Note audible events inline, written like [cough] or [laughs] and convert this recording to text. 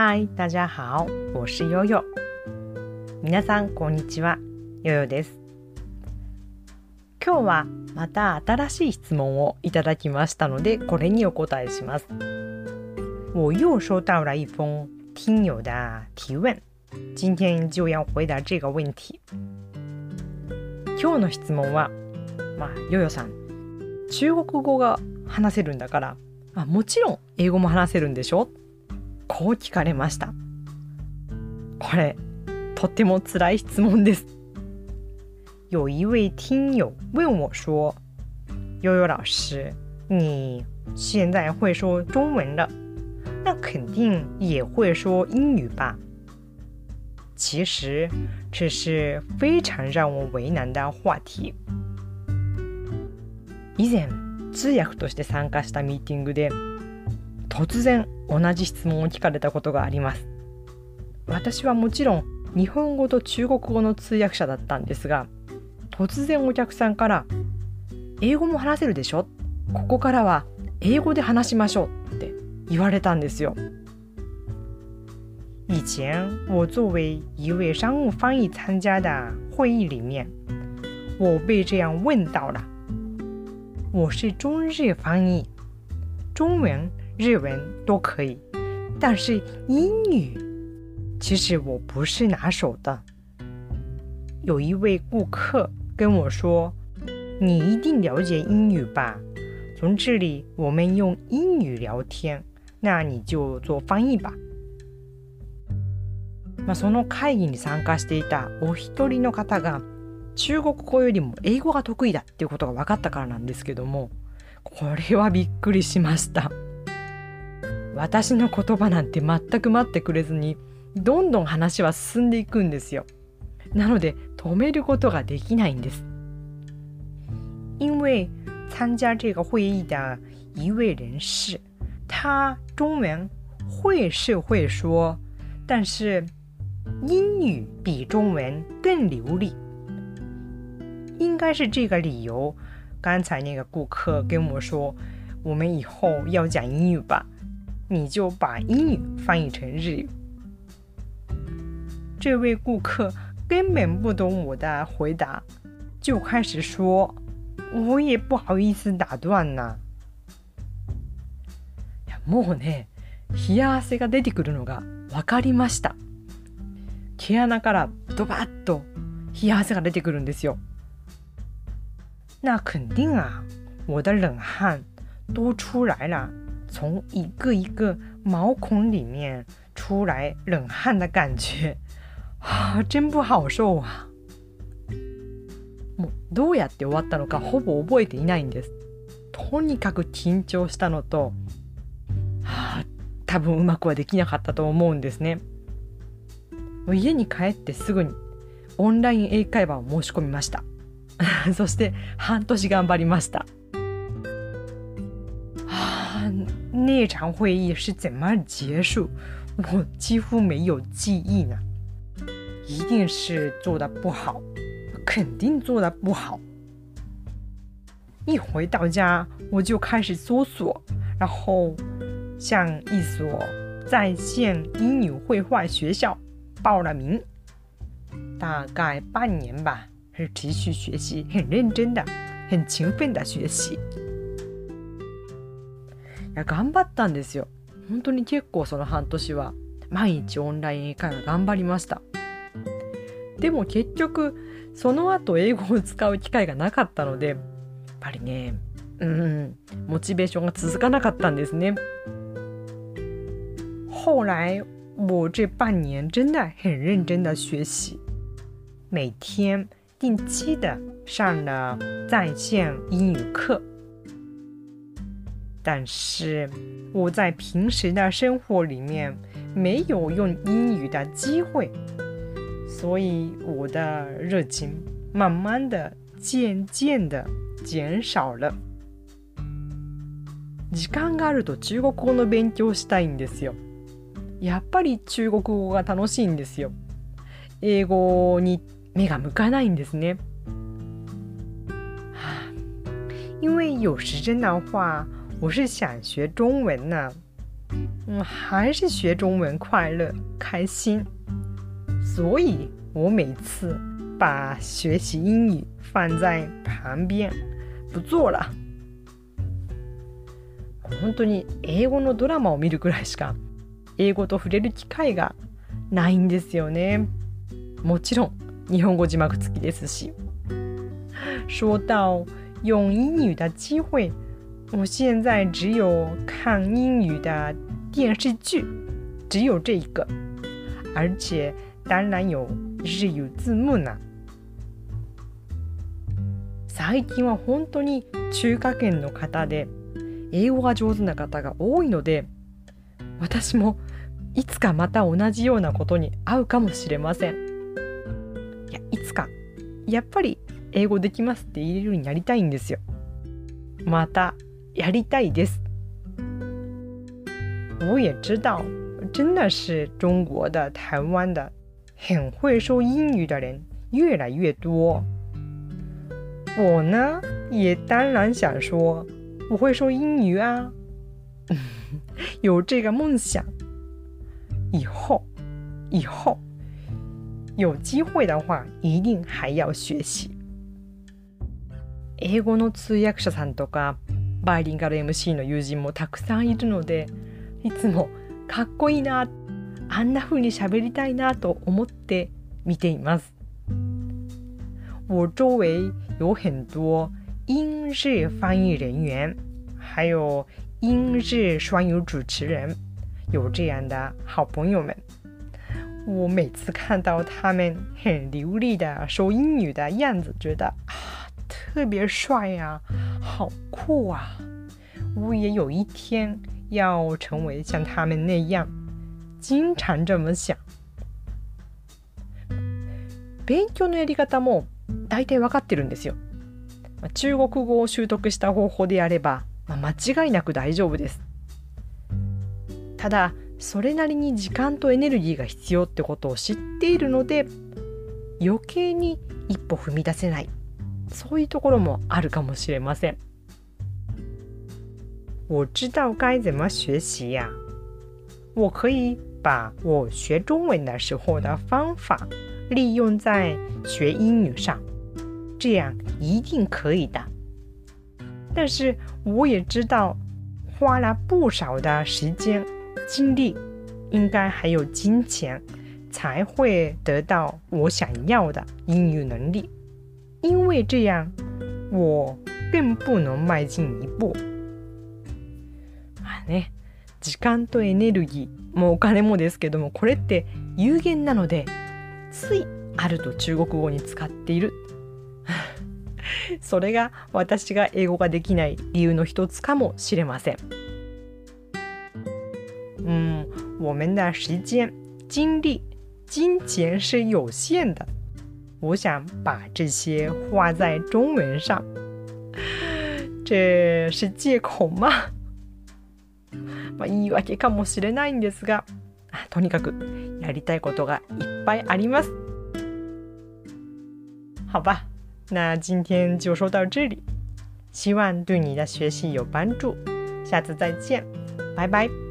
嗨，大家好，我是悠悠。皆さんこんにちは、悠悠です。今日はまた新しい質問をいただきましたので、これにお答えします。我又收到了一封听友的提问，今天就要回答这个问题。今日の質問は、まあ、ヨヨさん、中国語が話せるんだから、あもちろん英語も話せるんでしょ？こう聞かれました。これ、とても辛い質問です。有一位听友问我说：“悠悠老师，你现在会说中文了，那肯定也会说英语吧？”其实这是非常让我为难的话题。以前通訳として参加したミーティングで突然同じ質問を聞かれたことがあります。私はもちろん日本語と中国語の通訳者だったんですが突然お客さんから「英語も話せるでしょ？ここからは英語で話しましょう」って言われたんですよ。以前我作为一位商务翻译参加的会议里面，我被这样问到了。我是中日翻译，中文、日文都可以，但是英语其实我不是拿手的。有一位顾客跟我说：“你一定了解英语吧？从这里我们用英语聊天，那你就做翻译吧。”まあ、その会議に参加していたお一人の方が中国語よりも英語が得意だっていうことが分かったからなんですけどもこれはびっくりしました私の言葉なんて全く待ってくれずにどんどん話は進んでいくんですよ。なので止めることができないんです。因为参加这个会议的一位人士他中文会是会说但是英语比中文更流利，应该是这个理由。刚才那个顾客跟我说：“我们以后要讲英语吧，你就把英语翻译成日语。”这位顾客根本不懂我的回答，就开始说：“我也不好意思打断呐。”もうね、冷や汗が出てくるのが分かりました。毛穴からドバッと冷や汗が出てくるんですよ。那肯定啊，我的冷汗都出来了，从一个一个毛孔里面出来冷汗的感觉，啊，真不好受啊！もうどうやって終わったのかほぼ覚えていないんです。とにかく緊張したのと、はあ、多分うまくはできなかったと思うんですね。家に帰ってすぐにオンライン英会話を申し込みました [laughs] そして半年頑張りました那场会议是怎么结束？我几乎没有记忆呢。一定是做的不好，肯定做的不好。一回到家，我就开始搜索，然后向一所在线英语绘画学校。报了名，大概半年吧，是持续学习，很认真的，很勤奋的学习。や頑張ったんですよ。本当に結構その半年は毎日オンライン英会話頑張りました。でも結局その後英語を使う機会がなかったのでやっぱりねうんモチベーションが続かなかったんですね。後来我这半年真的很认真的学习，每天定期的上了在线英语课。但是我在平时的生活里面没有用英语的机会，所以我的热情慢慢的、渐渐的减少了。時間があると中国語の勉強したいんですよ。やっぱり中国語が楽しいんですよ。英語に目が向かないんですね。因为有时真的话，我是想学中文呢。嗯，还是学中文快乐开心。所以我每次把学习英语放在旁边不做了。本当に英語のドラマを見るくらいしか英語と触れる機会がないんですよね。もちろん日本語字幕付きですし。[laughs] 说到用英语的机会，我现在只有看英语的电视剧，只有这一个，而且当然有日语字幕呢。最近は本当に中華圏の方で英語が上手な方が多いので私もいつかまた同じようなことに会うかもしれませんいやいつかやっぱり英語できますって言えるようになりたいんですよまたやりたいです我也知道真的是中国的台湾的很会说英语的人越来越多我呢也当然想说我会说英语啊，[laughs] 有这个梦想。以后，以后有机会的话，一定还要学习。英語の通訳者さんとか バイリンガル MC の友人もたくさんいるのでいつもかっこいいなあんな風に喋りたいなと思って見ています。我周围有很多英日翻译人员，还有英日双语主持人，有这样的好朋友们。我每次看到他们很流利的说英语的样子，觉得啊，特别帅呀，好酷啊！我也有一天要成为像他们那样，经常这么想。勉強のやり方も大体分かってるんですよ。中国語を習得した方法であれば、まあ、間違いなく大丈夫です。ただそれなりに時間とエネルギーが必要ってことを知っているので余計に一歩踏み出せないそういうところもあるかもしれません。我知道该怎么学习呀、我可以把我学中文的时候的方法利用在学英语上。这样一定可以的。但是我也知道，花了不少的时间、精力，应该还有金钱，才会得到我想要的英语能力。因为这样，我更不能迈进一步。時間とエネルギーもお金もですけども、これって有限なので、ついあると中国語に使っている。[laughs] それが私が英語ができない理由の一つかもしれません。嗯，我们的时间、精力、金钱是有限的。我想把这些花在中文上，这是借口吗？[laughs] まあ、言い訳かもしれないんですが、とにかくやりたいことがいっぱいあります。好吧。那今天就说到这里，希望对你的学习有帮助。下次再见，拜拜。